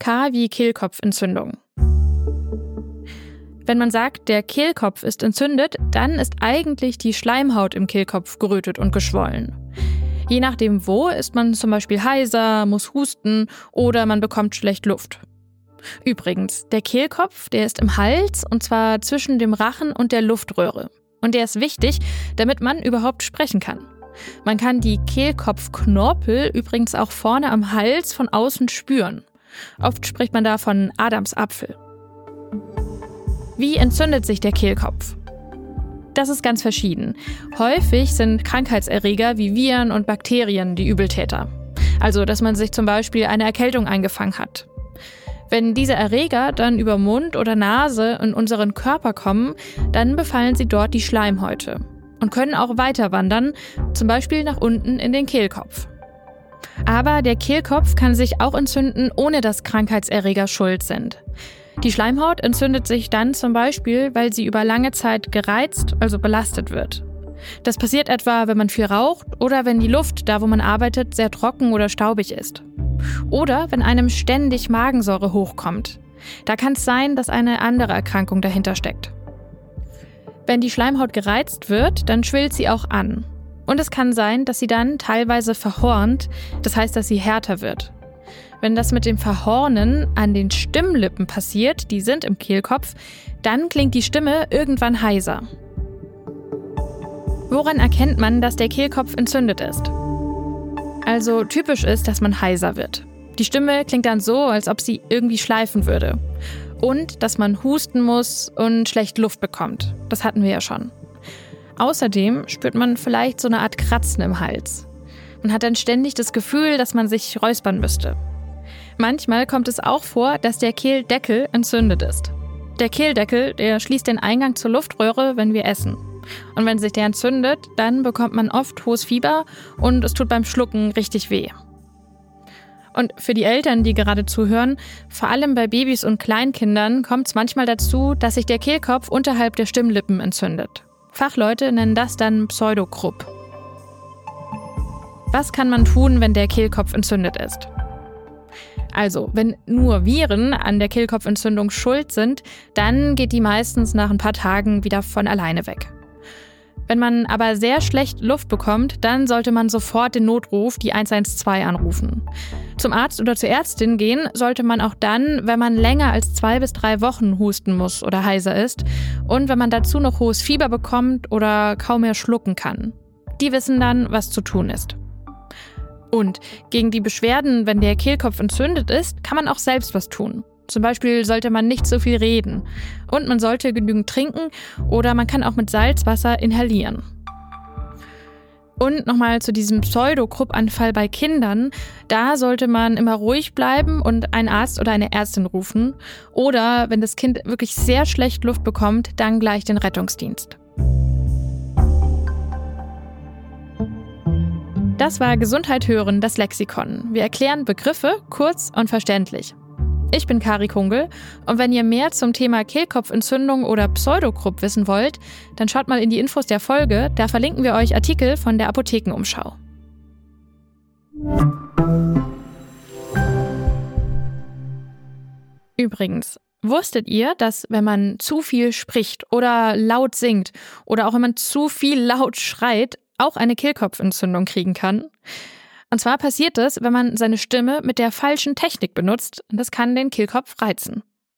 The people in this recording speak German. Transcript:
K wie Kehlkopfentzündung. Wenn man sagt, der Kehlkopf ist entzündet, dann ist eigentlich die Schleimhaut im Kehlkopf gerötet und geschwollen. Je nachdem wo, ist man zum Beispiel heiser, muss husten oder man bekommt schlecht Luft. Übrigens, der Kehlkopf, der ist im Hals und zwar zwischen dem Rachen und der Luftröhre. Und der ist wichtig, damit man überhaupt sprechen kann. Man kann die Kehlkopfknorpel übrigens auch vorne am Hals von außen spüren. Oft spricht man da von Adamsapfel. Wie entzündet sich der Kehlkopf? Das ist ganz verschieden. Häufig sind Krankheitserreger wie Viren und Bakterien die Übeltäter. Also, dass man sich zum Beispiel eine Erkältung eingefangen hat. Wenn diese Erreger dann über Mund oder Nase in unseren Körper kommen, dann befallen sie dort die Schleimhäute und können auch weiter wandern, zum Beispiel nach unten in den Kehlkopf. Aber der Kehlkopf kann sich auch entzünden, ohne dass Krankheitserreger schuld sind. Die Schleimhaut entzündet sich dann zum Beispiel, weil sie über lange Zeit gereizt, also belastet wird. Das passiert etwa, wenn man viel raucht oder wenn die Luft, da wo man arbeitet, sehr trocken oder staubig ist. Oder wenn einem ständig Magensäure hochkommt. Da kann es sein, dass eine andere Erkrankung dahinter steckt. Wenn die Schleimhaut gereizt wird, dann schwillt sie auch an. Und es kann sein, dass sie dann teilweise verhornt, das heißt, dass sie härter wird. Wenn das mit dem Verhornen an den Stimmlippen passiert, die sind im Kehlkopf, dann klingt die Stimme irgendwann heiser. Woran erkennt man, dass der Kehlkopf entzündet ist? Also typisch ist, dass man heiser wird. Die Stimme klingt dann so, als ob sie irgendwie schleifen würde. Und dass man husten muss und schlecht Luft bekommt. Das hatten wir ja schon. Außerdem spürt man vielleicht so eine Art Kratzen im Hals. Man hat dann ständig das Gefühl, dass man sich räuspern müsste. Manchmal kommt es auch vor, dass der Kehldeckel entzündet ist. Der Kehldeckel, der schließt den Eingang zur Luftröhre, wenn wir essen. Und wenn sich der entzündet, dann bekommt man oft hohes Fieber und es tut beim Schlucken richtig weh. Und für die Eltern, die gerade zuhören, vor allem bei Babys und Kleinkindern kommt es manchmal dazu, dass sich der Kehlkopf unterhalb der Stimmlippen entzündet. Fachleute nennen das dann Pseudokrupp. Was kann man tun, wenn der Kehlkopf entzündet ist? Also, wenn nur Viren an der Kehlkopfentzündung schuld sind, dann geht die meistens nach ein paar Tagen wieder von alleine weg. Wenn man aber sehr schlecht Luft bekommt, dann sollte man sofort den Notruf, die 112, anrufen. Zum Arzt oder zur Ärztin gehen sollte man auch dann, wenn man länger als zwei bis drei Wochen husten muss oder heiser ist und wenn man dazu noch hohes Fieber bekommt oder kaum mehr schlucken kann. Die wissen dann, was zu tun ist. Und gegen die Beschwerden, wenn der Kehlkopf entzündet ist, kann man auch selbst was tun. Zum Beispiel sollte man nicht so viel reden. Und man sollte genügend trinken oder man kann auch mit Salzwasser inhalieren. Und nochmal zu diesem Pseudokruppanfall bei Kindern. Da sollte man immer ruhig bleiben und einen Arzt oder eine Ärztin rufen. Oder wenn das Kind wirklich sehr schlecht Luft bekommt, dann gleich den Rettungsdienst. Das war Gesundheit hören, das Lexikon. Wir erklären Begriffe kurz und verständlich. Ich bin Kari Kungel und wenn ihr mehr zum Thema Kehlkopfentzündung oder Pseudokrupp wissen wollt, dann schaut mal in die Infos der Folge, da verlinken wir euch Artikel von der Apothekenumschau. Übrigens, wusstet ihr, dass wenn man zu viel spricht oder laut singt oder auch wenn man zu viel laut schreit, auch eine Kehlkopfentzündung kriegen kann. Und zwar passiert das, wenn man seine Stimme mit der falschen Technik benutzt und das kann den Kehlkopf reizen.